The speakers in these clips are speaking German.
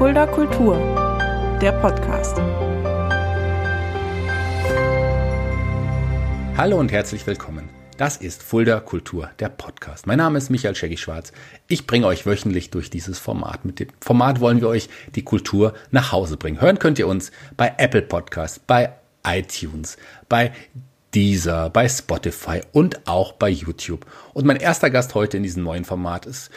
Fulda Kultur, der Podcast. Hallo und herzlich willkommen. Das ist Fulda Kultur, der Podcast. Mein Name ist Michael Scheggi-Schwarz. Ich bringe euch wöchentlich durch dieses Format. Mit dem Format wollen wir euch die Kultur nach Hause bringen. Hören könnt ihr uns bei Apple Podcasts, bei iTunes, bei Deezer, bei Spotify und auch bei YouTube. Und mein erster Gast heute in diesem neuen Format ist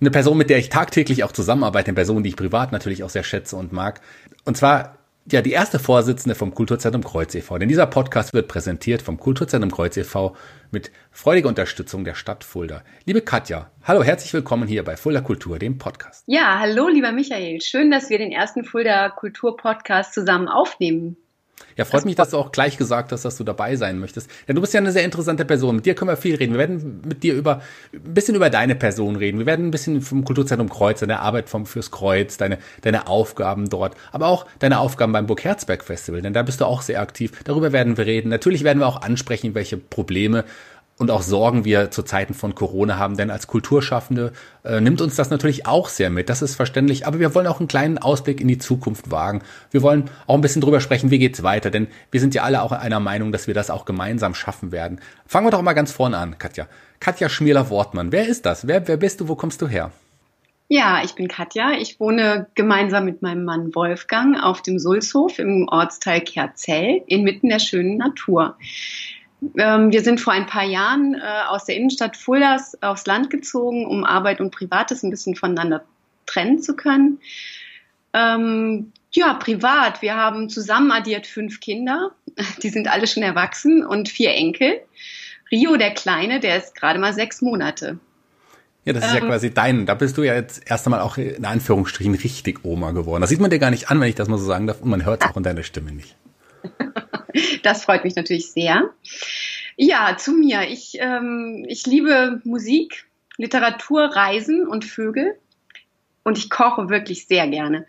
eine Person, mit der ich tagtäglich auch zusammenarbeite, eine Person, die ich privat natürlich auch sehr schätze und mag. Und zwar ja die erste Vorsitzende vom Kulturzentrum Kreuz e.V. Denn dieser Podcast wird präsentiert vom Kulturzentrum Kreuz e.V. mit freudiger Unterstützung der Stadt Fulda. Liebe Katja, hallo, herzlich willkommen hier bei Fulda Kultur, dem Podcast. Ja, hallo, lieber Michael. Schön, dass wir den ersten Fulda Kultur Podcast zusammen aufnehmen. Ja, freut das mich, dass du auch gleich gesagt hast, dass du dabei sein möchtest. Denn du bist ja eine sehr interessante Person. Mit dir können wir viel reden. Wir werden mit dir über ein bisschen über deine Person reden. Wir werden ein bisschen vom Kulturzentrum Kreuz, deine Arbeit vom fürs Kreuz, deine deine Aufgaben dort, aber auch deine Aufgaben beim Burg Herzberg Festival, denn da bist du auch sehr aktiv. Darüber werden wir reden. Natürlich werden wir auch ansprechen, welche Probleme und auch Sorgen wir zu Zeiten von Corona haben. Denn als Kulturschaffende äh, nimmt uns das natürlich auch sehr mit. Das ist verständlich. Aber wir wollen auch einen kleinen Ausblick in die Zukunft wagen. Wir wollen auch ein bisschen drüber sprechen, wie geht's weiter. Denn wir sind ja alle auch einer Meinung, dass wir das auch gemeinsam schaffen werden. Fangen wir doch mal ganz vorne an, Katja. Katja Schmierler-Wortmann. Wer ist das? Wer, wer bist du? Wo kommst du her? Ja, ich bin Katja. Ich wohne gemeinsam mit meinem Mann Wolfgang auf dem Sulzhof im Ortsteil Kerzell inmitten der schönen Natur. Ähm, wir sind vor ein paar Jahren äh, aus der Innenstadt Fuldas aufs Land gezogen, um Arbeit und Privates ein bisschen voneinander trennen zu können. Ähm, ja, privat. Wir haben zusammen addiert fünf Kinder. Die sind alle schon erwachsen und vier Enkel. Rio, der Kleine, der ist gerade mal sechs Monate. Ja, das ist ähm, ja quasi dein, da bist du ja jetzt erst einmal auch in Anführungsstrichen richtig Oma geworden. Das sieht man dir gar nicht an, wenn ich das mal so sagen darf, und man hört es auch in deiner Stimme nicht. Das freut mich natürlich sehr. Ja, zu mir. Ich, ähm, ich liebe Musik, Literatur, Reisen und Vögel. Und ich koche wirklich sehr gerne.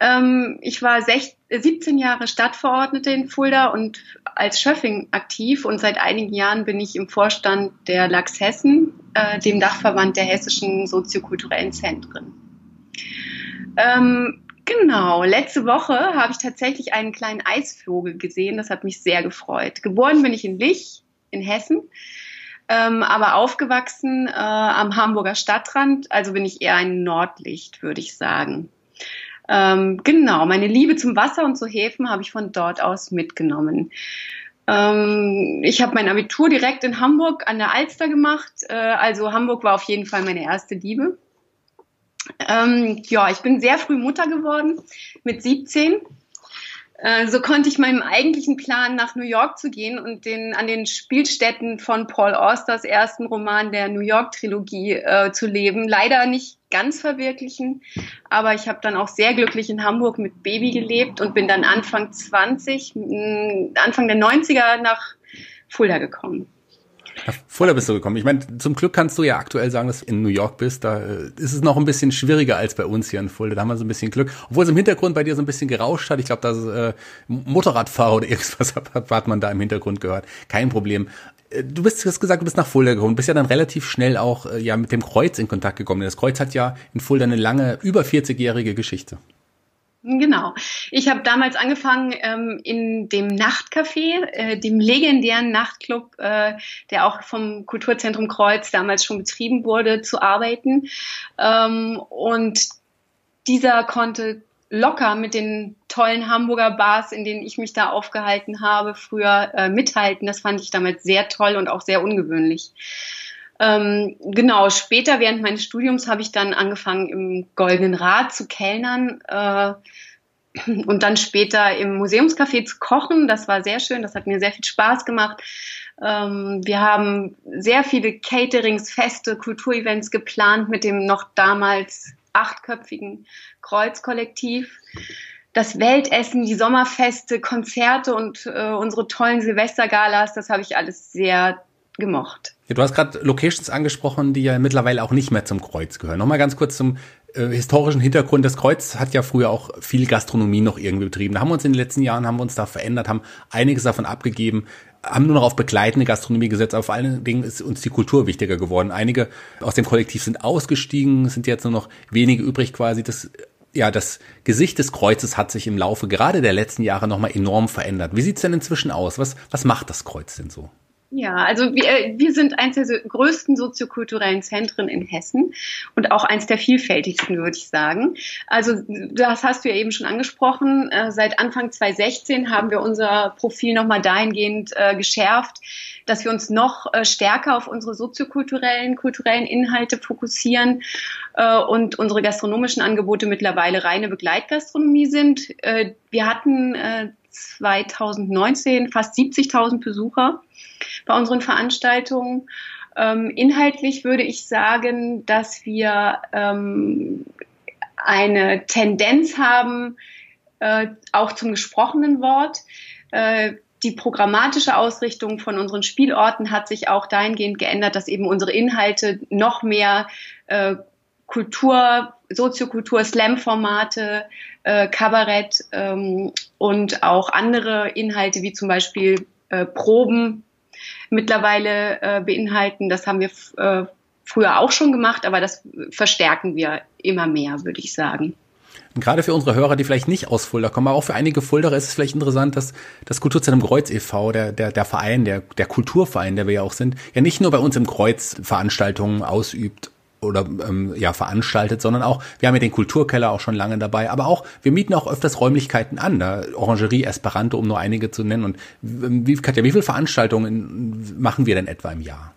Ähm, ich war 16, 17 Jahre Stadtverordnete in Fulda und als Schöffing aktiv und seit einigen Jahren bin ich im Vorstand der Lachs Hessen, äh, dem Dachverband der hessischen soziokulturellen Zentren. Ähm, Genau, letzte Woche habe ich tatsächlich einen kleinen Eisvogel gesehen. Das hat mich sehr gefreut. Geboren bin ich in Lich in Hessen, ähm, aber aufgewachsen äh, am Hamburger Stadtrand. Also bin ich eher ein Nordlicht, würde ich sagen. Ähm, genau, meine Liebe zum Wasser und zu Häfen habe ich von dort aus mitgenommen. Ähm, ich habe mein Abitur direkt in Hamburg an der Alster gemacht. Äh, also Hamburg war auf jeden Fall meine erste Liebe. Ähm, ja, ich bin sehr früh Mutter geworden, mit 17. Äh, so konnte ich meinem eigentlichen Plan, nach New York zu gehen und den, an den Spielstätten von Paul Austers ersten Roman der New York-Trilogie äh, zu leben, leider nicht ganz verwirklichen. Aber ich habe dann auch sehr glücklich in Hamburg mit Baby gelebt und bin dann Anfang 20, Anfang der 90er nach Fulda gekommen. Fulda bist du gekommen. Ich meine, zum Glück kannst du ja aktuell sagen, dass du in New York bist. Da äh, ist es noch ein bisschen schwieriger als bei uns hier in Fulda. Da haben wir so ein bisschen Glück. Obwohl es im Hintergrund bei dir so ein bisschen gerauscht hat. Ich glaube, das äh, Motorradfahrer oder irgendwas hat, hat man da im Hintergrund gehört. Kein Problem. Äh, du bist, du hast gesagt, du bist nach Fulda gekommen. Du bist ja dann relativ schnell auch äh, ja mit dem Kreuz in Kontakt gekommen. Das Kreuz hat ja in Fulda eine lange, über 40-jährige Geschichte. Genau. Ich habe damals angefangen ähm, in dem Nachtcafé, äh, dem legendären Nachtclub, äh, der auch vom Kulturzentrum Kreuz damals schon betrieben wurde, zu arbeiten. Ähm, und dieser konnte locker mit den tollen Hamburger Bars, in denen ich mich da aufgehalten habe, früher äh, mithalten. Das fand ich damals sehr toll und auch sehr ungewöhnlich. Ähm, genau, später während meines Studiums habe ich dann angefangen im Goldenen Rad zu kellnern äh, und dann später im Museumscafé zu kochen. Das war sehr schön, das hat mir sehr viel Spaß gemacht. Ähm, wir haben sehr viele Caterings, Feste, Kulturevents geplant mit dem noch damals achtköpfigen Kreuzkollektiv das Weltessen, die Sommerfeste, Konzerte und äh, unsere tollen Silvestergalas, das habe ich alles sehr gemocht. Ja, du hast gerade Locations angesprochen, die ja mittlerweile auch nicht mehr zum Kreuz gehören. Nochmal ganz kurz zum äh, historischen Hintergrund. Das Kreuz hat ja früher auch viel Gastronomie noch irgendwie betrieben. Da haben wir uns in den letzten Jahren haben wir uns da verändert, haben einiges davon abgegeben, haben nur noch auf begleitende Gastronomie gesetzt, aber vor allen Dingen ist uns die Kultur wichtiger geworden. Einige aus dem Kollektiv sind ausgestiegen, sind jetzt nur noch wenige übrig quasi. Das ja, das Gesicht des Kreuzes hat sich im Laufe gerade der letzten Jahre nochmal enorm verändert. Wie sieht's denn inzwischen aus? Was, was macht das Kreuz denn so? Ja, also wir, wir sind eines der größten soziokulturellen Zentren in Hessen und auch eins der vielfältigsten, würde ich sagen. Also das hast du ja eben schon angesprochen. Äh, seit Anfang 2016 haben wir unser Profil nochmal dahingehend äh, geschärft, dass wir uns noch äh, stärker auf unsere soziokulturellen, kulturellen Inhalte fokussieren äh, und unsere gastronomischen Angebote mittlerweile reine Begleitgastronomie sind. Äh, wir hatten 2019 fast 70.000 Besucher bei unseren Veranstaltungen. Ähm, inhaltlich würde ich sagen, dass wir ähm, eine Tendenz haben, äh, auch zum gesprochenen Wort. Äh, die programmatische Ausrichtung von unseren Spielorten hat sich auch dahingehend geändert, dass eben unsere Inhalte noch mehr äh, Kultur, Soziokultur, Slam-Formate, äh, Kabarett ähm, und auch andere Inhalte wie zum Beispiel äh, Proben mittlerweile äh, beinhalten. Das haben wir äh, früher auch schon gemacht, aber das verstärken wir immer mehr, würde ich sagen. Und gerade für unsere Hörer, die vielleicht nicht aus Fulda kommen, aber auch für einige Fuldaer ist es vielleicht interessant, dass das Kulturzentrum Kreuz e.V., der, der, der Verein, der, der Kulturverein, der wir ja auch sind, ja nicht nur bei uns im Kreuz Veranstaltungen ausübt oder ähm, ja veranstaltet, sondern auch, wir haben ja den Kulturkeller auch schon lange dabei, aber auch, wir mieten auch öfters Räumlichkeiten an, da Orangerie, Esperanto, um nur einige zu nennen. Und wie, Katja, wie viele Veranstaltungen machen wir denn etwa im Jahr?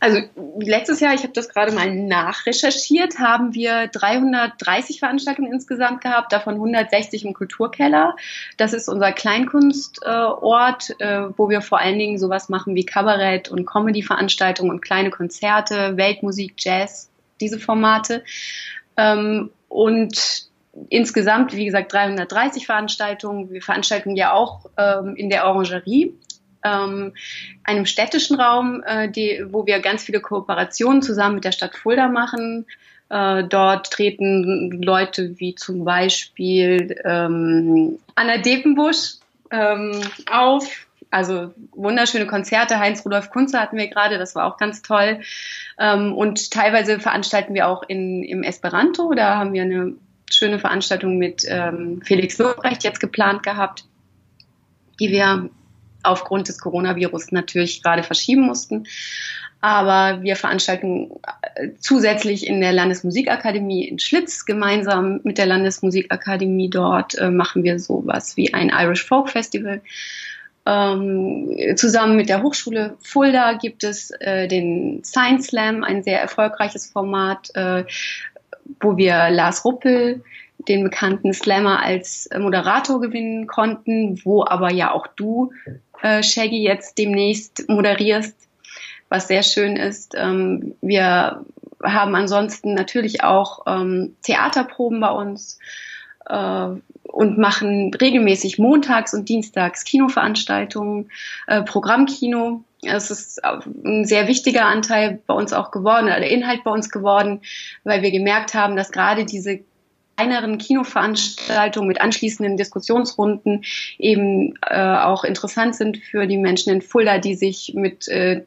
Also letztes Jahr, ich habe das gerade mal nachrecherchiert, haben wir 330 Veranstaltungen insgesamt gehabt, davon 160 im Kulturkeller. Das ist unser Kleinkunstort, äh, wo wir vor allen Dingen sowas machen wie Kabarett und Comedy-Veranstaltungen und kleine Konzerte, Weltmusik, Jazz, diese Formate. Ähm, und insgesamt, wie gesagt, 330 Veranstaltungen. Wir veranstalten ja auch ähm, in der Orangerie ähm, einem städtischen Raum, äh, die, wo wir ganz viele Kooperationen zusammen mit der Stadt Fulda machen. Äh, dort treten Leute wie zum Beispiel ähm, Anna Depenbusch ähm, auf. Also wunderschöne Konzerte. Heinz Rudolf Kunze hatten wir gerade, das war auch ganz toll. Ähm, und teilweise veranstalten wir auch in, im Esperanto. Da haben wir eine schöne Veranstaltung mit ähm, Felix Lobrecht jetzt geplant gehabt, die wir aufgrund des Coronavirus natürlich gerade verschieben mussten. Aber wir veranstalten äh, zusätzlich in der Landesmusikakademie in Schlitz gemeinsam mit der Landesmusikakademie dort äh, machen wir sowas wie ein Irish Folk Festival. Ähm, zusammen mit der Hochschule Fulda gibt es äh, den Science Slam, ein sehr erfolgreiches Format, äh, wo wir Lars Ruppel, den bekannten Slammer, als Moderator gewinnen konnten, wo aber ja auch du äh, Shaggy jetzt demnächst moderierst, was sehr schön ist. Ähm, wir haben ansonsten natürlich auch ähm, Theaterproben bei uns äh, und machen regelmäßig montags und dienstags Kinoveranstaltungen, äh, Programmkino. Es ist ein sehr wichtiger Anteil bei uns auch geworden, oder Inhalt bei uns geworden, weil wir gemerkt haben, dass gerade diese kleineren Kinoveranstaltungen mit anschließenden Diskussionsrunden eben äh, auch interessant sind für die Menschen in Fulda, die sich mit äh,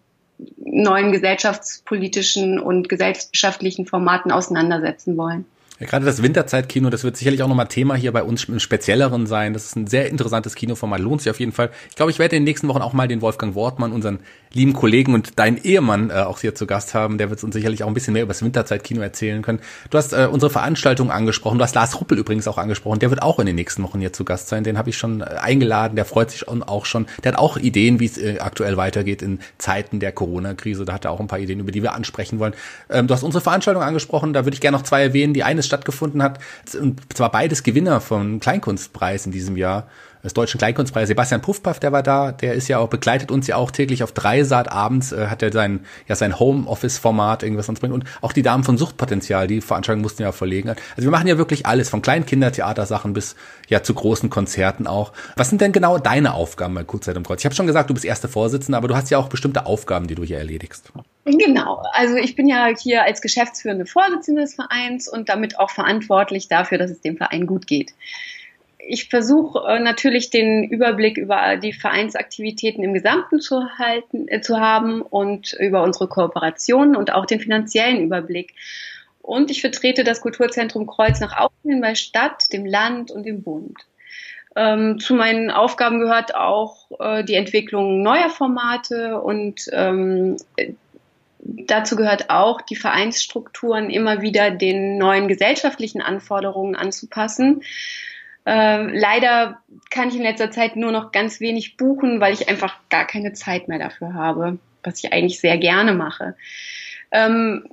neuen gesellschaftspolitischen und gesellschaftlichen Formaten auseinandersetzen wollen. Ja, gerade das Winterzeitkino, das wird sicherlich auch nochmal Thema hier bei uns im Spezielleren sein. Das ist ein sehr interessantes Kinoformat, lohnt sich auf jeden Fall. Ich glaube, ich werde in den nächsten Wochen auch mal den Wolfgang Wortmann, unseren lieben Kollegen und deinen Ehemann äh, auch hier zu Gast haben. Der wird uns sicherlich auch ein bisschen mehr über das Winterzeitkino erzählen können. Du hast äh, unsere Veranstaltung angesprochen. Du hast Lars Ruppel übrigens auch angesprochen. Der wird auch in den nächsten Wochen hier zu Gast sein. Den habe ich schon äh, eingeladen. Der freut sich auch schon. Der hat auch Ideen, wie es äh, aktuell weitergeht in Zeiten der Corona-Krise. Da hat er auch ein paar Ideen, über die wir ansprechen wollen. Ähm, du hast unsere Veranstaltung angesprochen. Da würde ich gerne noch zwei erwähnen. Die eine stattgefunden hat. Und zwar beides Gewinner vom Kleinkunstpreis in diesem Jahr des Deutschen Kleinkunstpreises. Sebastian Puffpaff, der war da, der ist ja auch, begleitet uns ja auch täglich auf Dreisat abends, äh, hat er sein, ja, sein Homeoffice-Format irgendwas uns bringt. Und auch die Damen von Suchtpotenzial, die Veranstaltung mussten ja verlegen. Also wir machen ja wirklich alles, von kleinen Kindertheatersachen bis ja zu großen Konzerten auch. Was sind denn genau deine Aufgaben bei Kurzzeit im Kreuz? Ich habe schon gesagt, du bist erste Vorsitzende, aber du hast ja auch bestimmte Aufgaben, die du hier erledigst. Genau, also ich bin ja hier als geschäftsführende Vorsitzende des Vereins und damit auch verantwortlich dafür, dass es dem Verein gut geht ich versuche äh, natürlich den Überblick über die Vereinsaktivitäten im Gesamten zu halten, äh, zu haben und über unsere Kooperationen und auch den finanziellen Überblick. und ich vertrete das Kulturzentrum Kreuz nach außen bei Stadt, dem Land und dem Bund. Ähm, zu meinen Aufgaben gehört auch äh, die Entwicklung neuer Formate und ähm, dazu gehört auch, die Vereinsstrukturen immer wieder den neuen gesellschaftlichen Anforderungen anzupassen. Äh, leider kann ich in letzter Zeit nur noch ganz wenig buchen, weil ich einfach gar keine Zeit mehr dafür habe, was ich eigentlich sehr gerne mache. Ähm,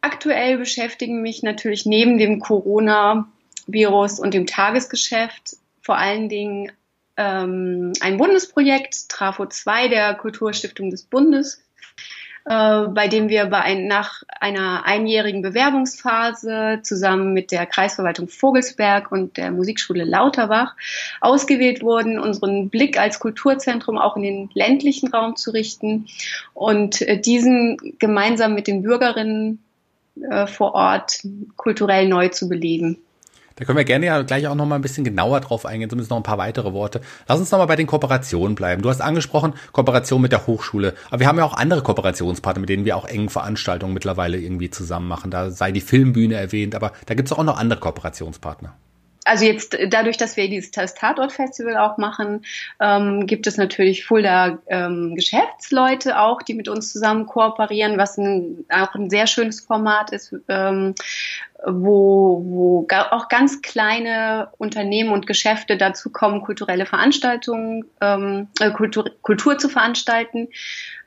aktuell beschäftigen mich natürlich neben dem Corona-Virus und dem Tagesgeschäft vor allen Dingen ähm, ein Bundesprojekt, Trafo 2 der Kulturstiftung des Bundes, äh, bei dem wir bei ein, nach einer einjährigen Bewerbungsphase zusammen mit der Kreisverwaltung Vogelsberg und der Musikschule Lauterbach ausgewählt wurden, unseren Blick als Kulturzentrum auch in den ländlichen Raum zu richten und äh, diesen gemeinsam mit den Bürgerinnen äh, vor Ort kulturell neu zu beleben. Da können wir gerne ja gleich auch noch mal ein bisschen genauer drauf eingehen, zumindest noch ein paar weitere Worte. Lass uns noch mal bei den Kooperationen bleiben. Du hast angesprochen, Kooperation mit der Hochschule. Aber wir haben ja auch andere Kooperationspartner, mit denen wir auch eng Veranstaltungen mittlerweile irgendwie zusammen machen. Da sei die Filmbühne erwähnt, aber da gibt es auch noch andere Kooperationspartner also jetzt dadurch, dass wir dieses Tatort-Festival auch machen, ähm, gibt es natürlich Fulda ähm, Geschäftsleute auch, die mit uns zusammen kooperieren, was ein, auch ein sehr schönes Format ist, ähm, wo, wo auch ganz kleine Unternehmen und Geschäfte dazu kommen, kulturelle Veranstaltungen, ähm, äh, Kultur, Kultur zu veranstalten.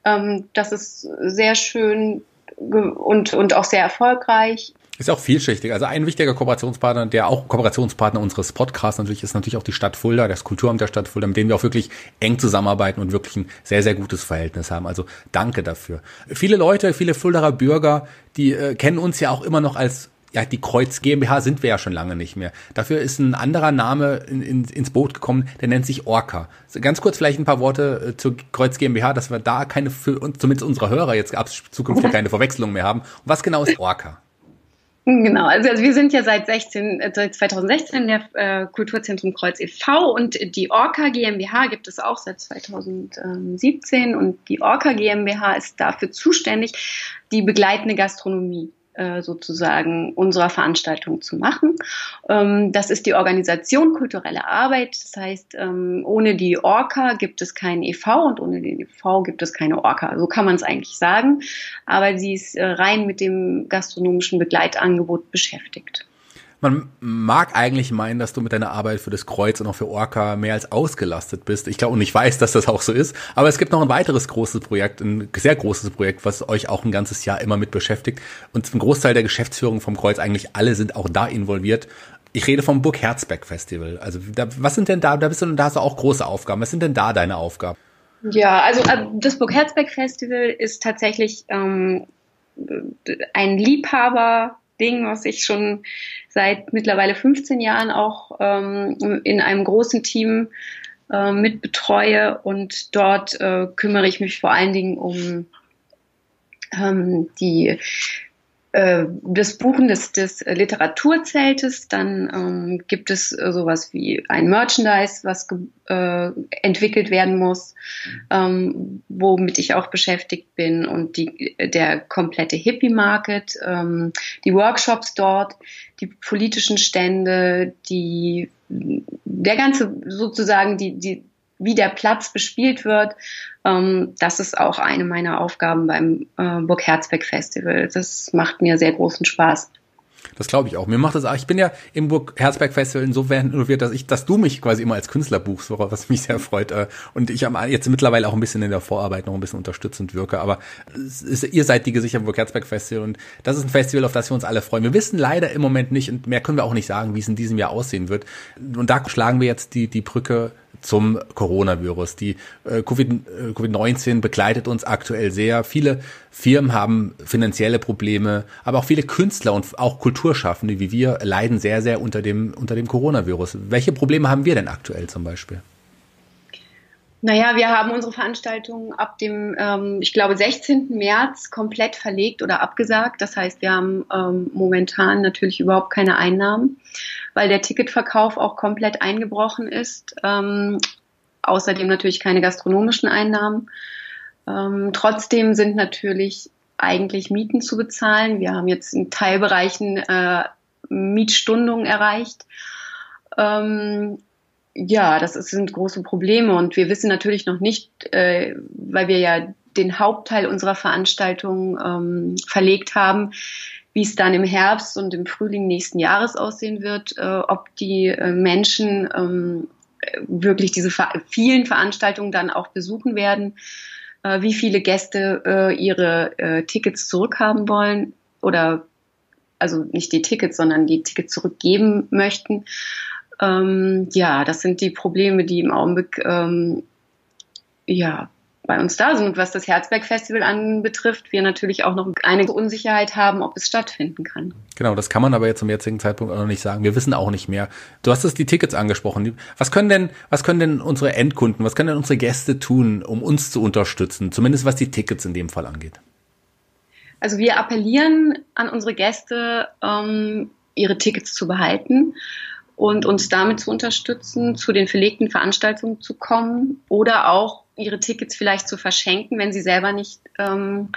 Ähm, das ist sehr schön und, und auch sehr erfolgreich. Ist auch vielschichtig. Also ein wichtiger Kooperationspartner, der auch Kooperationspartner unseres Podcasts natürlich ist natürlich auch die Stadt Fulda, das Kulturamt der Stadt Fulda, mit denen wir auch wirklich eng zusammenarbeiten und wirklich ein sehr, sehr gutes Verhältnis haben. Also danke dafür. Viele Leute, viele Fuldaer Bürger, die äh, kennen uns ja auch immer noch als ja, die Kreuz GmbH sind wir ja schon lange nicht mehr. Dafür ist ein anderer Name in, in, ins Boot gekommen, der nennt sich Orca. Ganz kurz vielleicht ein paar Worte äh, zur Kreuz GmbH, dass wir da keine, für, zumindest unsere Hörer jetzt ab zukünftig keine Verwechslung mehr haben. Und was genau ist Orca? Genau, also, also wir sind ja seit 16, äh, seit 2016 der äh, Kulturzentrum Kreuz e.V. und die Orca GmbH gibt es auch seit 2017 und die Orca GmbH ist dafür zuständig, die begleitende Gastronomie sozusagen unserer Veranstaltung zu machen. Ähm, das ist die Organisation kulturelle Arbeit. Das heißt, ähm, ohne die Orca gibt es keinen EV und ohne den EV gibt es keine Orca. So kann man es eigentlich sagen. Aber sie ist äh, rein mit dem gastronomischen Begleitangebot beschäftigt. Man mag eigentlich meinen, dass du mit deiner Arbeit für das Kreuz und auch für Orca mehr als ausgelastet bist. Ich glaube und ich weiß, dass das auch so ist. Aber es gibt noch ein weiteres großes Projekt, ein sehr großes Projekt, was euch auch ein ganzes Jahr immer mit beschäftigt. Und ein Großteil der Geschäftsführung vom Kreuz, eigentlich alle sind auch da involviert. Ich rede vom Burg Herzberg Festival. Also da, was sind denn da, da bist du, da hast du auch große Aufgaben. Was sind denn da deine Aufgaben? Ja, also äh, das Burg Herzberg Festival ist tatsächlich ähm, ein Liebhaber Ding, was ich schon seit mittlerweile 15 Jahren auch ähm, in einem großen Team äh, mit betreue. Und dort äh, kümmere ich mich vor allen Dingen um ähm, die äh, das Buchen des, des Literaturzeltes, dann ähm, gibt es äh, sowas wie ein Merchandise, was äh, entwickelt werden muss, ähm, womit ich auch beschäftigt bin und die, der komplette Hippie-Market, ähm, die Workshops dort, die politischen Stände, die der ganze sozusagen die, die wie der Platz bespielt wird. Ähm, das ist auch eine meiner Aufgaben beim äh, Burg Herzberg Festival. Das macht mir sehr großen Spaß. Das glaube ich auch. Mir macht das auch. Ich bin ja im Burg Herzberg Festival insofern involviert, dass ich, dass du mich quasi immer als Künstler buchst, was mich sehr freut. Äh, und ich jetzt mittlerweile auch ein bisschen in der Vorarbeit noch ein bisschen unterstützend wirke. Aber ist, ihr seid die Gesichter im Burg Herzberg Festival und das ist ein Festival, auf das wir uns alle freuen. Wir wissen leider im Moment nicht und mehr können wir auch nicht sagen, wie es in diesem Jahr aussehen wird. Und da schlagen wir jetzt die, die Brücke zum Coronavirus. Die äh, Covid-19 äh, begleitet uns aktuell sehr. Viele Firmen haben finanzielle Probleme, aber auch viele Künstler und auch Kulturschaffende wie wir leiden sehr, sehr unter dem, unter dem Coronavirus. Welche Probleme haben wir denn aktuell zum Beispiel? Naja, wir haben unsere Veranstaltung ab dem, ähm, ich glaube, 16. März komplett verlegt oder abgesagt. Das heißt, wir haben ähm, momentan natürlich überhaupt keine Einnahmen, weil der Ticketverkauf auch komplett eingebrochen ist. Ähm, außerdem natürlich keine gastronomischen Einnahmen. Ähm, trotzdem sind natürlich eigentlich Mieten zu bezahlen. Wir haben jetzt in Teilbereichen äh, Mietstundungen erreicht. Ähm, ja, das sind große Probleme und wir wissen natürlich noch nicht, äh, weil wir ja den Hauptteil unserer Veranstaltung ähm, verlegt haben, wie es dann im Herbst und im Frühling nächsten Jahres aussehen wird, äh, ob die äh, Menschen ähm, wirklich diese vielen Veranstaltungen dann auch besuchen werden, äh, wie viele Gäste äh, ihre äh, Tickets zurückhaben wollen oder also nicht die Tickets, sondern die Tickets zurückgeben möchten. Ähm, ja, das sind die Probleme, die im Augenblick ähm, ja bei uns da sind. Und was das Herzberg-Festival anbetrifft, wir natürlich auch noch einige Unsicherheit haben, ob es stattfinden kann. Genau, das kann man aber jetzt zum jetzigen Zeitpunkt auch noch nicht sagen. Wir wissen auch nicht mehr. Du hast es die Tickets angesprochen. Was können denn, was können denn unsere Endkunden, was können denn unsere Gäste tun, um uns zu unterstützen? Zumindest was die Tickets in dem Fall angeht. Also wir appellieren an unsere Gäste, ähm, ihre Tickets zu behalten und uns damit zu unterstützen, zu den verlegten Veranstaltungen zu kommen oder auch ihre Tickets vielleicht zu verschenken, wenn sie selber nicht ähm,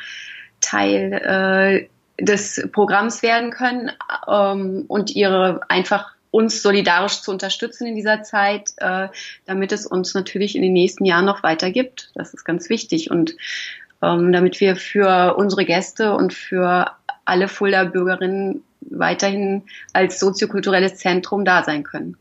Teil äh, des Programms werden können ähm, und ihre einfach uns solidarisch zu unterstützen in dieser Zeit, äh, damit es uns natürlich in den nächsten Jahren noch weiter gibt. Das ist ganz wichtig und ähm, damit wir für unsere Gäste und für alle Fulda Bürgerinnen weiterhin als soziokulturelles Zentrum da sein können.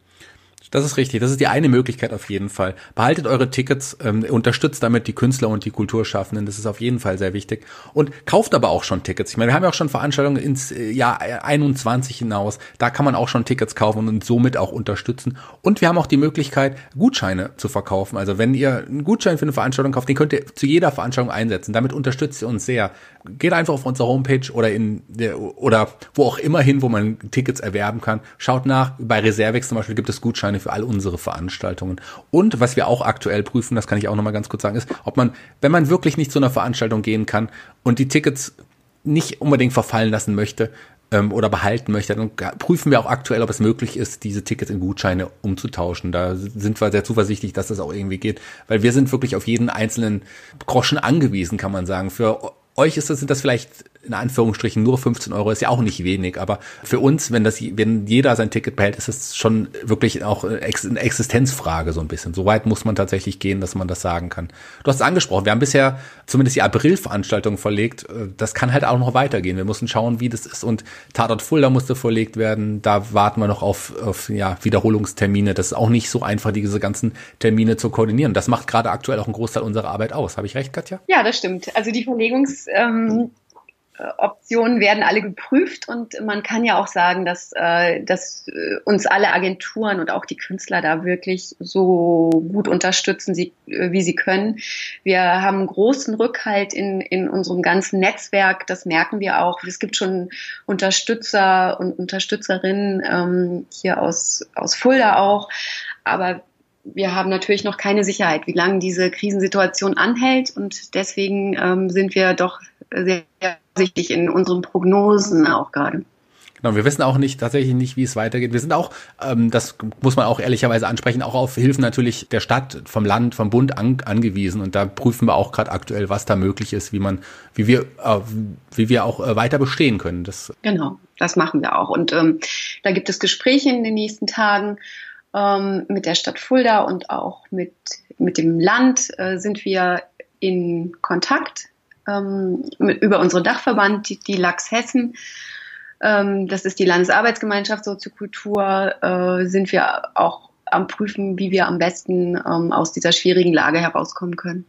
Das ist richtig. Das ist die eine Möglichkeit auf jeden Fall. Behaltet eure Tickets, ähm, unterstützt damit die Künstler und die Kulturschaffenden. Das ist auf jeden Fall sehr wichtig. Und kauft aber auch schon Tickets. Ich meine, wir haben ja auch schon Veranstaltungen ins äh, Jahr 21 hinaus. Da kann man auch schon Tickets kaufen und somit auch unterstützen. Und wir haben auch die Möglichkeit, Gutscheine zu verkaufen. Also wenn ihr einen Gutschein für eine Veranstaltung kauft, den könnt ihr zu jeder Veranstaltung einsetzen. Damit unterstützt ihr uns sehr. Geht einfach auf unsere Homepage oder in der, oder wo auch immer hin, wo man Tickets erwerben kann. Schaut nach. Bei Reservex zum Beispiel gibt es Gutscheine Gutscheine für all unsere Veranstaltungen. Und was wir auch aktuell prüfen, das kann ich auch nochmal ganz kurz sagen, ist, ob man, wenn man wirklich nicht zu einer Veranstaltung gehen kann und die Tickets nicht unbedingt verfallen lassen möchte, ähm, oder behalten möchte, dann prüfen wir auch aktuell, ob es möglich ist, diese Tickets in Gutscheine umzutauschen. Da sind wir sehr zuversichtlich, dass das auch irgendwie geht, weil wir sind wirklich auf jeden einzelnen Groschen angewiesen, kann man sagen. Für euch ist das, sind das vielleicht in Anführungsstrichen nur 15 Euro ist ja auch nicht wenig, aber für uns, wenn das, wenn jeder sein Ticket behält, ist es schon wirklich auch eine Existenzfrage so ein bisschen. So weit muss man tatsächlich gehen, dass man das sagen kann. Du hast es angesprochen, wir haben bisher zumindest die Aprilveranstaltung verlegt. Das kann halt auch noch weitergehen. Wir müssen schauen, wie das ist und Tatort Fulda musste verlegt werden. Da warten wir noch auf, auf ja, Wiederholungstermine. Das ist auch nicht so einfach, diese ganzen Termine zu koordinieren. Das macht gerade aktuell auch einen Großteil unserer Arbeit aus. Habe ich recht, Katja? Ja, das stimmt. Also die Verlegungs ähm Optionen werden alle geprüft und man kann ja auch sagen, dass, äh, dass äh, uns alle Agenturen und auch die Künstler da wirklich so gut unterstützen, äh, wie sie können. Wir haben großen Rückhalt in, in unserem ganzen Netzwerk, das merken wir auch. Es gibt schon Unterstützer und Unterstützerinnen ähm, hier aus, aus Fulda auch, aber wir haben natürlich noch keine Sicherheit, wie lange diese Krisensituation anhält und deswegen ähm, sind wir doch sehr vorsichtig in unseren Prognosen auch gerade. Genau, wir wissen auch nicht tatsächlich nicht, wie es weitergeht. Wir sind auch, ähm, das muss man auch ehrlicherweise ansprechen, auch auf Hilfen natürlich der Stadt, vom Land, vom Bund an, angewiesen. Und da prüfen wir auch gerade aktuell, was da möglich ist, wie man, wie wir, äh, wie wir auch äh, weiter bestehen können. Das genau, das machen wir auch. Und ähm, da gibt es Gespräche in den nächsten Tagen ähm, mit der Stadt Fulda und auch mit mit dem Land äh, sind wir in Kontakt ähm, über unseren Dachverband, die, die LAX Hessen. Ähm, das ist die Landesarbeitsgemeinschaft Soziokultur, äh, sind wir auch am Prüfen, wie wir am besten ähm, aus dieser schwierigen Lage herauskommen können.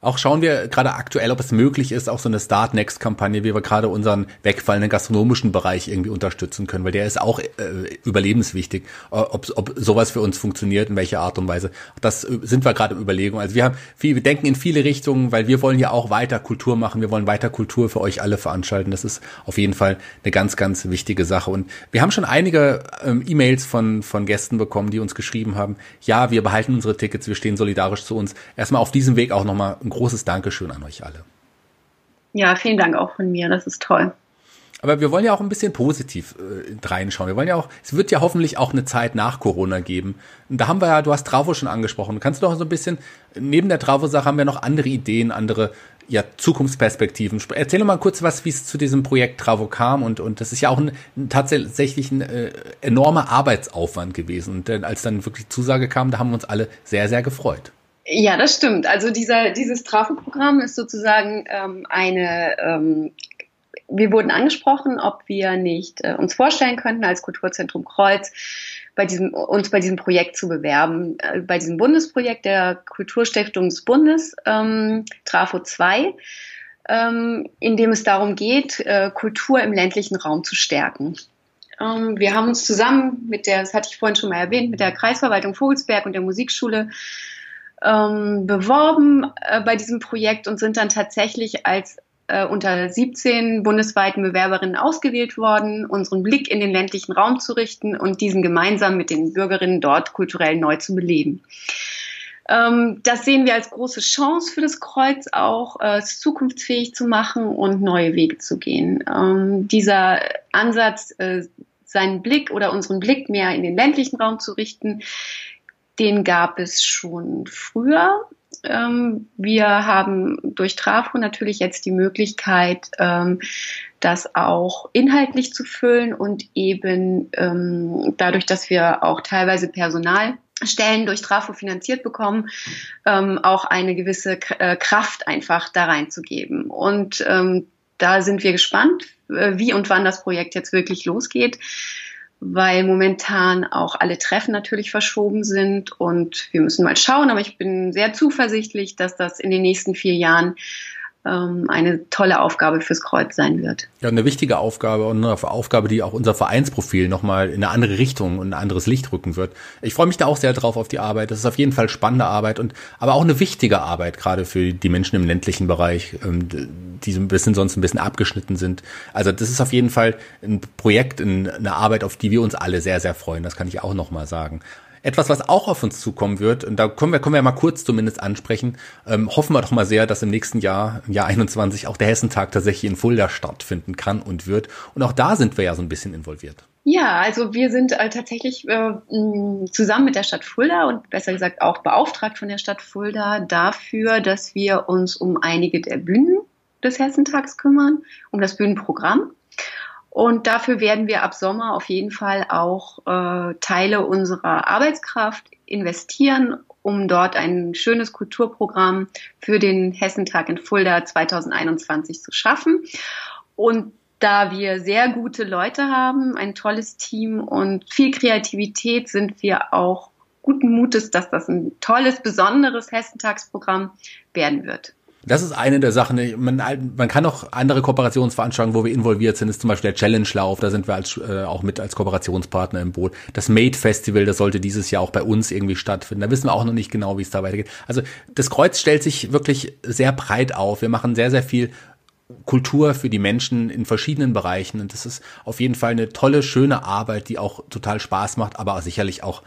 Auch schauen wir gerade aktuell, ob es möglich ist, auch so eine Start Next Kampagne, wie wir gerade unseren wegfallenden gastronomischen Bereich irgendwie unterstützen können, weil der ist auch äh, überlebenswichtig, ob, ob sowas für uns funktioniert, in welcher Art und Weise. Das äh, sind wir gerade Überlegungen. Also wir haben viel, wir denken in viele Richtungen, weil wir wollen ja auch weiter Kultur machen, wir wollen weiter Kultur für euch alle veranstalten. Das ist auf jeden Fall eine ganz, ganz wichtige Sache. Und wir haben schon einige ähm, E-Mails von, von Gästen bekommen, die uns geschrieben haben, ja, wir behalten unsere Tickets, wir stehen solidarisch zu uns. Erstmal auf diesem Weg auch nochmal ein großes Dankeschön an euch alle. Ja, vielen Dank auch von mir. Das ist toll. Aber wir wollen ja auch ein bisschen positiv äh, reinschauen. Wir wollen ja auch, es wird ja hoffentlich auch eine Zeit nach Corona geben. Und da haben wir ja, du hast Travo schon angesprochen. Kannst du doch so ein bisschen, neben der Travo-Sache haben wir noch andere Ideen, andere ja, Zukunftsperspektiven. Erzähl mal kurz was, wie es zu diesem Projekt Travo kam und, und das ist ja auch ein, ein tatsächlich ein äh, enormer Arbeitsaufwand gewesen. Und äh, als dann wirklich Zusage kam, da haben wir uns alle sehr, sehr gefreut. Ja, das stimmt. Also dieser, dieses Trafo-Programm ist sozusagen ähm, eine, ähm, wir wurden angesprochen, ob wir nicht äh, uns vorstellen könnten, als Kulturzentrum Kreuz bei diesem, uns bei diesem Projekt zu bewerben, äh, bei diesem Bundesprojekt der Kulturstiftung des Bundes, ähm, Trafo 2, ähm, in dem es darum geht, äh, Kultur im ländlichen Raum zu stärken. Ähm, wir haben uns zusammen mit der, das hatte ich vorhin schon mal erwähnt, mit der Kreisverwaltung Vogelsberg und der Musikschule ähm, beworben äh, bei diesem Projekt und sind dann tatsächlich als äh, unter 17 bundesweiten Bewerberinnen ausgewählt worden, unseren Blick in den ländlichen Raum zu richten und diesen gemeinsam mit den Bürgerinnen dort kulturell neu zu beleben. Ähm, das sehen wir als große Chance für das Kreuz auch, äh, es zukunftsfähig zu machen und neue Wege zu gehen. Ähm, dieser Ansatz, äh, seinen Blick oder unseren Blick mehr in den ländlichen Raum zu richten, den gab es schon früher. Ähm, wir haben durch Trafo natürlich jetzt die Möglichkeit, ähm, das auch inhaltlich zu füllen und eben ähm, dadurch, dass wir auch teilweise Personalstellen durch Trafo finanziert bekommen, ähm, auch eine gewisse äh, Kraft einfach da reinzugeben. Und ähm, da sind wir gespannt, äh, wie und wann das Projekt jetzt wirklich losgeht weil momentan auch alle Treffen natürlich verschoben sind und wir müssen mal schauen, aber ich bin sehr zuversichtlich, dass das in den nächsten vier Jahren ähm, eine tolle Aufgabe fürs Kreuz sein wird. Ja, eine wichtige Aufgabe und eine Aufgabe, die auch unser Vereinsprofil nochmal in eine andere Richtung und ein anderes Licht rücken wird. Ich freue mich da auch sehr drauf auf die Arbeit. Das ist auf jeden Fall spannende Arbeit und aber auch eine wichtige Arbeit, gerade für die Menschen im ländlichen Bereich, ähm, die so ein bisschen sonst ein bisschen abgeschnitten sind. Also das ist auf jeden Fall ein Projekt, eine Arbeit, auf die wir uns alle sehr, sehr freuen. Das kann ich auch nochmal sagen. Etwas, was auch auf uns zukommen wird, und da können wir, können wir mal kurz zumindest ansprechen, ähm, hoffen wir doch mal sehr, dass im nächsten Jahr, im Jahr 21, auch der Hessentag tatsächlich in Fulda stattfinden kann und wird. Und auch da sind wir ja so ein bisschen involviert. Ja, also wir sind äh, tatsächlich äh, zusammen mit der Stadt Fulda und besser gesagt auch beauftragt von der Stadt Fulda dafür, dass wir uns um einige der Bühnen des Hessentags kümmern, um das Bühnenprogramm. Und dafür werden wir ab Sommer auf jeden Fall auch äh, Teile unserer Arbeitskraft investieren, um dort ein schönes Kulturprogramm für den Hessentag in Fulda 2021 zu schaffen. Und da wir sehr gute Leute haben, ein tolles Team und viel Kreativität, sind wir auch guten Mutes, dass das ein tolles, besonderes Hessentagsprogramm werden wird. Das ist eine der Sachen. Man, man kann auch andere Kooperationsveranstaltungen, wo wir involviert sind, ist zum Beispiel der Challenge-Lauf, da sind wir als, äh, auch mit als Kooperationspartner im Boot. Das Made Festival, das sollte dieses Jahr auch bei uns irgendwie stattfinden. Da wissen wir auch noch nicht genau, wie es da weitergeht. Also das Kreuz stellt sich wirklich sehr breit auf. Wir machen sehr, sehr viel Kultur für die Menschen in verschiedenen Bereichen. Und das ist auf jeden Fall eine tolle, schöne Arbeit, die auch total Spaß macht, aber sicherlich auch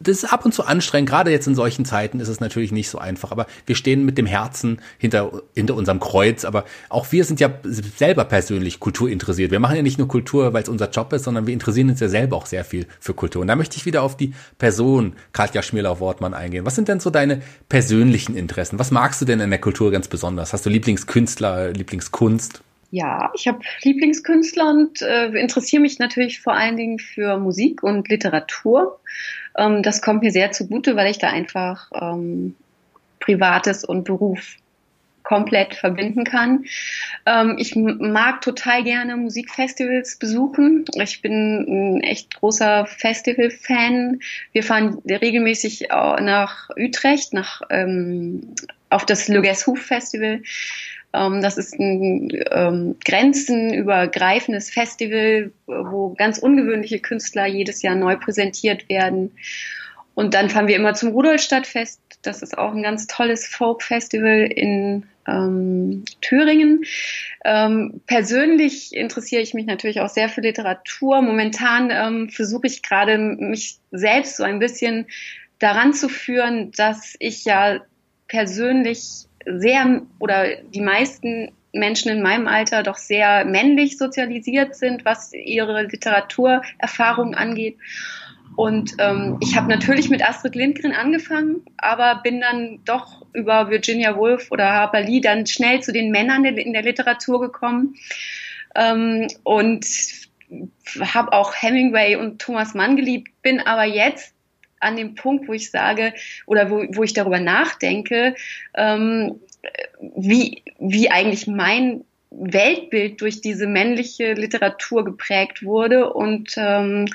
das ist ab und zu anstrengend. Gerade jetzt in solchen Zeiten ist es natürlich nicht so einfach. Aber wir stehen mit dem Herzen hinter, hinter unserem Kreuz. Aber auch wir sind ja selber persönlich kulturinteressiert. Wir machen ja nicht nur Kultur, weil es unser Job ist, sondern wir interessieren uns ja selber auch sehr viel für Kultur. Und da möchte ich wieder auf die Person Katja Schmierlau-Wortmann eingehen. Was sind denn so deine persönlichen Interessen? Was magst du denn in der Kultur ganz besonders? Hast du Lieblingskünstler, Lieblingskunst? Ja, ich habe Lieblingskünstler und äh, interessiere mich natürlich vor allen Dingen für Musik und Literatur. Ähm, das kommt mir sehr zugute, weil ich da einfach ähm, Privates und Beruf komplett verbinden kann. Ähm, ich mag total gerne Musikfestivals besuchen. Ich bin ein echt großer Festival-Fan. Wir fahren regelmäßig nach Utrecht, nach ähm, auf das Guess Festival. Ähm, das ist ein ähm, grenzenübergreifendes Festival, wo ganz ungewöhnliche Künstler jedes Jahr neu präsentiert werden. Und dann fahren wir immer zum Rudolstadtfest. Das ist auch ein ganz tolles Folk-Festival in ähm, Thüringen. Ähm, persönlich interessiere ich mich natürlich auch sehr für Literatur. Momentan ähm, versuche ich gerade mich selbst so ein bisschen daran zu führen, dass ich ja persönlich sehr oder die meisten Menschen in meinem Alter doch sehr männlich sozialisiert sind, was ihre Literaturerfahrung angeht. Und ähm, ich habe natürlich mit Astrid Lindgren angefangen, aber bin dann doch über Virginia Woolf oder Harper Lee dann schnell zu den Männern in der Literatur gekommen. Ähm, und habe auch Hemingway und Thomas Mann geliebt, bin aber jetzt an dem Punkt, wo ich sage oder wo, wo ich darüber nachdenke, ähm, wie, wie eigentlich mein Weltbild durch diese männliche Literatur geprägt wurde. Und ähm,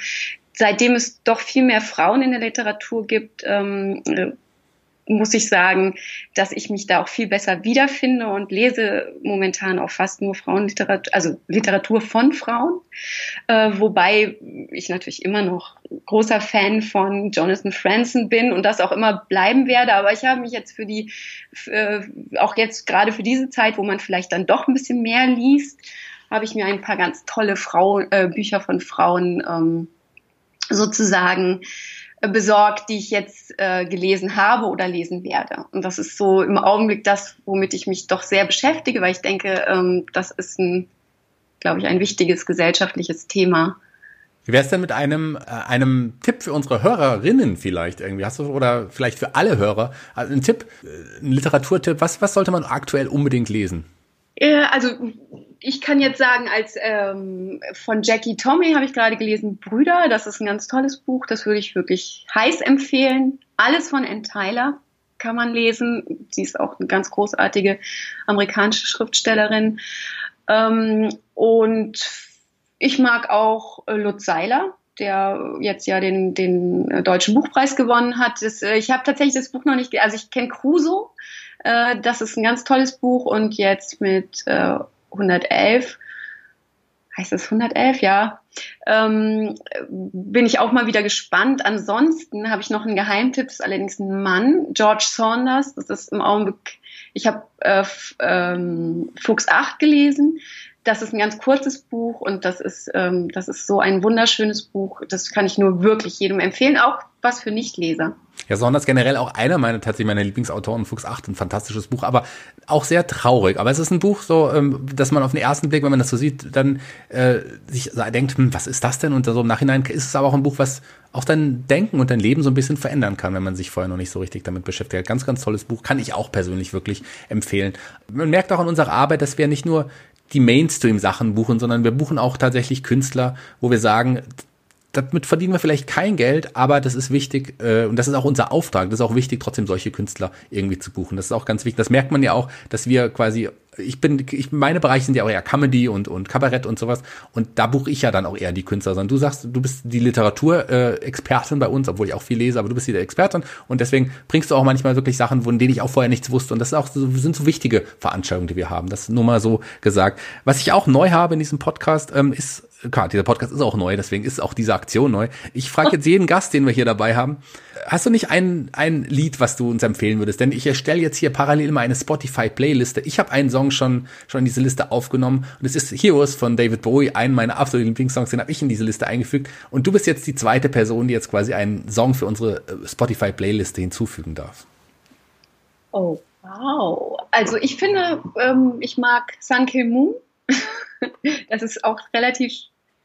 seitdem es doch viel mehr Frauen in der Literatur gibt, ähm, muss ich sagen, dass ich mich da auch viel besser wiederfinde und lese momentan auch fast nur Frauenliteratur, also Literatur von Frauen, äh, wobei ich natürlich immer noch großer Fan von Jonathan Franzen bin und das auch immer bleiben werde. Aber ich habe mich jetzt für die, äh, auch jetzt gerade für diese Zeit, wo man vielleicht dann doch ein bisschen mehr liest, habe ich mir ein paar ganz tolle Frau, äh, Bücher von Frauen ähm, sozusagen besorgt, die ich jetzt äh, gelesen habe oder lesen werde. Und das ist so im Augenblick das, womit ich mich doch sehr beschäftige, weil ich denke, ähm, das ist ein, glaube ich, ein wichtiges gesellschaftliches Thema. Wie wäre es denn mit einem, äh, einem Tipp für unsere Hörerinnen vielleicht irgendwie? Hast du oder vielleicht für alle Hörer also ein Tipp, äh, ein Literaturtipp? Was, was sollte man aktuell unbedingt lesen? Äh, also ich kann jetzt sagen, als ähm, von Jackie Tommy habe ich gerade gelesen, Brüder, das ist ein ganz tolles Buch, das würde ich wirklich heiß empfehlen. Alles von Ann Tyler kann man lesen. Sie ist auch eine ganz großartige amerikanische Schriftstellerin. Ähm, und ich mag auch äh, Lutz Seiler, der jetzt ja den, den äh, Deutschen Buchpreis gewonnen hat. Das, ich habe tatsächlich das Buch noch nicht, also ich kenne Crusoe, äh, das ist ein ganz tolles Buch und jetzt mit äh, 111, heißt es 111, ja, ähm, bin ich auch mal wieder gespannt. Ansonsten habe ich noch einen Geheimtipp, das ist allerdings ein Mann, George Saunders, das ist im Augenblick, ich habe äh, ähm, Fuchs 8 gelesen, das ist ein ganz kurzes Buch und das ist, ähm, das ist so ein wunderschönes Buch. Das kann ich nur wirklich jedem empfehlen, auch was für Nichtleser. Ja, Sonders generell auch einer meiner, tatsächlich meiner Lieblingsautoren, Fuchs 8, ein fantastisches Buch, aber auch sehr traurig. Aber es ist ein Buch so, ähm, dass man auf den ersten Blick, wenn man das so sieht, dann äh, sich denkt, hm, was ist das denn? Und so im Nachhinein ist es aber auch ein Buch, was auch dein Denken und dein Leben so ein bisschen verändern kann, wenn man sich vorher noch nicht so richtig damit beschäftigt. Ganz, ganz tolles Buch, kann ich auch persönlich wirklich empfehlen. Man merkt auch in unserer Arbeit, dass wir nicht nur die Mainstream-Sachen buchen, sondern wir buchen auch tatsächlich Künstler, wo wir sagen, damit verdienen wir vielleicht kein Geld, aber das ist wichtig äh, und das ist auch unser Auftrag. Das ist auch wichtig, trotzdem solche Künstler irgendwie zu buchen. Das ist auch ganz wichtig. Das merkt man ja auch, dass wir quasi ich bin, ich, meine Bereiche sind ja auch eher Comedy und, und Kabarett und sowas. Und da buche ich ja dann auch eher die Künstler. Sondern du sagst, du bist die Literaturexpertin äh, bei uns, obwohl ich auch viel lese, aber du bist die Expertin. Und deswegen bringst du auch manchmal wirklich Sachen, von denen ich auch vorher nichts wusste. Und das ist auch so, sind so wichtige Veranstaltungen, die wir haben. Das ist nur mal so gesagt. Was ich auch neu habe in diesem Podcast, ähm, ist, klar, dieser Podcast ist auch neu, deswegen ist auch diese Aktion neu. Ich frage jetzt jeden Gast, den wir hier dabei haben, hast du nicht ein, ein Lied, was du uns empfehlen würdest? Denn ich erstelle jetzt hier parallel mal eine Spotify-Playliste. Ich habe einen Song schon, schon in diese Liste aufgenommen und es ist Heroes von David Bowie, einen meiner absoluten Lieblingssongs, den habe ich in diese Liste eingefügt. Und du bist jetzt die zweite Person, die jetzt quasi einen Song für unsere äh, Spotify-Playliste hinzufügen darf. Oh, wow. Also ich finde, ähm, ich mag Sun Kill Moon. das ist auch relativ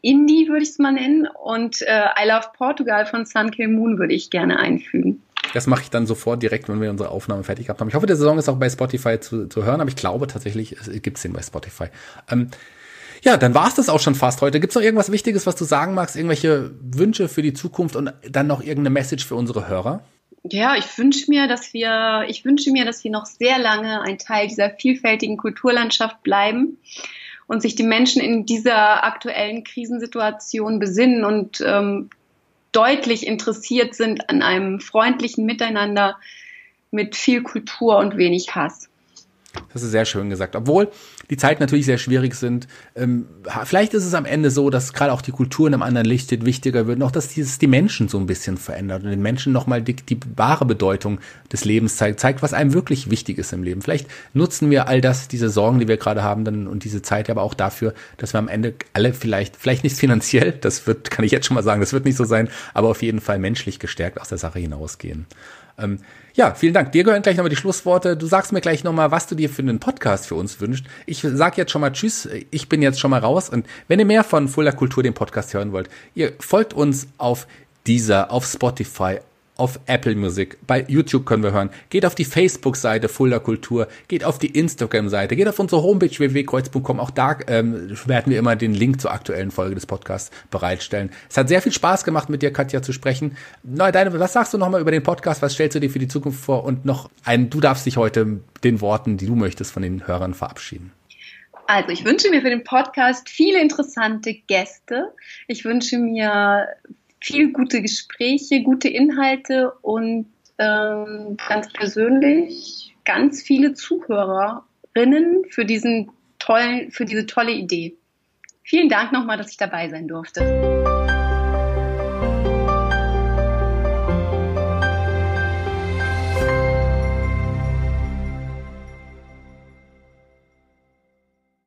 Indie, würde ich es mal nennen. Und äh, I Love Portugal von Sun Kill Moon würde ich gerne einfügen. Das mache ich dann sofort direkt, wenn wir unsere Aufnahme fertig gehabt haben. Ich hoffe, der Saison ist auch bei Spotify zu, zu hören, aber ich glaube tatsächlich, es gibt den bei Spotify. Ähm, ja, dann war es das auch schon fast heute. Gibt es noch irgendwas Wichtiges, was du sagen magst? Irgendwelche Wünsche für die Zukunft und dann noch irgendeine Message für unsere Hörer? Ja, ich wünsche mir, dass wir, ich wünsche mir, dass wir noch sehr lange ein Teil dieser vielfältigen Kulturlandschaft bleiben und sich die Menschen in dieser aktuellen Krisensituation besinnen und ähm, deutlich interessiert sind an einem freundlichen Miteinander mit viel Kultur und wenig Hass. Das ist sehr schön gesagt. Obwohl die Zeiten natürlich sehr schwierig sind. Ähm, vielleicht ist es am Ende so, dass gerade auch die Kultur in einem anderen Licht steht, wichtiger wird, noch dass dieses die Menschen so ein bisschen verändert und den Menschen nochmal die, die wahre Bedeutung des Lebens zeigt, zeigt, was einem wirklich wichtig ist im Leben. Vielleicht nutzen wir all das, diese Sorgen, die wir gerade haben, dann und diese Zeit aber auch dafür, dass wir am Ende alle vielleicht, vielleicht nicht finanziell, das wird, kann ich jetzt schon mal sagen, das wird nicht so sein, aber auf jeden Fall menschlich gestärkt aus der Sache hinausgehen. Ähm, ja, vielen Dank. Dir gehören gleich nochmal die Schlussworte. Du sagst mir gleich nochmal, was du dir für einen Podcast für uns wünschst. Ich sag jetzt schon mal Tschüss. Ich bin jetzt schon mal raus. Und wenn ihr mehr von Fuller Kultur, dem Podcast hören wollt, ihr folgt uns auf Deezer, auf Spotify, auf Apple Music, bei YouTube können wir hören. Geht auf die Facebook-Seite Fulda Kultur, geht auf die Instagram-Seite, geht auf unsere Homepage www.kreuz.com. Auch da ähm, werden wir immer den Link zur aktuellen Folge des Podcasts bereitstellen. Es hat sehr viel Spaß gemacht, mit dir, Katja, zu sprechen. Na, deine, was sagst du nochmal über den Podcast? Was stellst du dir für die Zukunft vor? Und noch ein, du darfst dich heute den Worten, die du möchtest, von den Hörern verabschieden. Also, ich wünsche mir für den Podcast viele interessante Gäste. Ich wünsche mir viel gute Gespräche, gute Inhalte und ähm, ganz persönlich ganz viele Zuhörerinnen für diesen tollen, für diese tolle Idee. Vielen Dank nochmal, dass ich dabei sein durfte.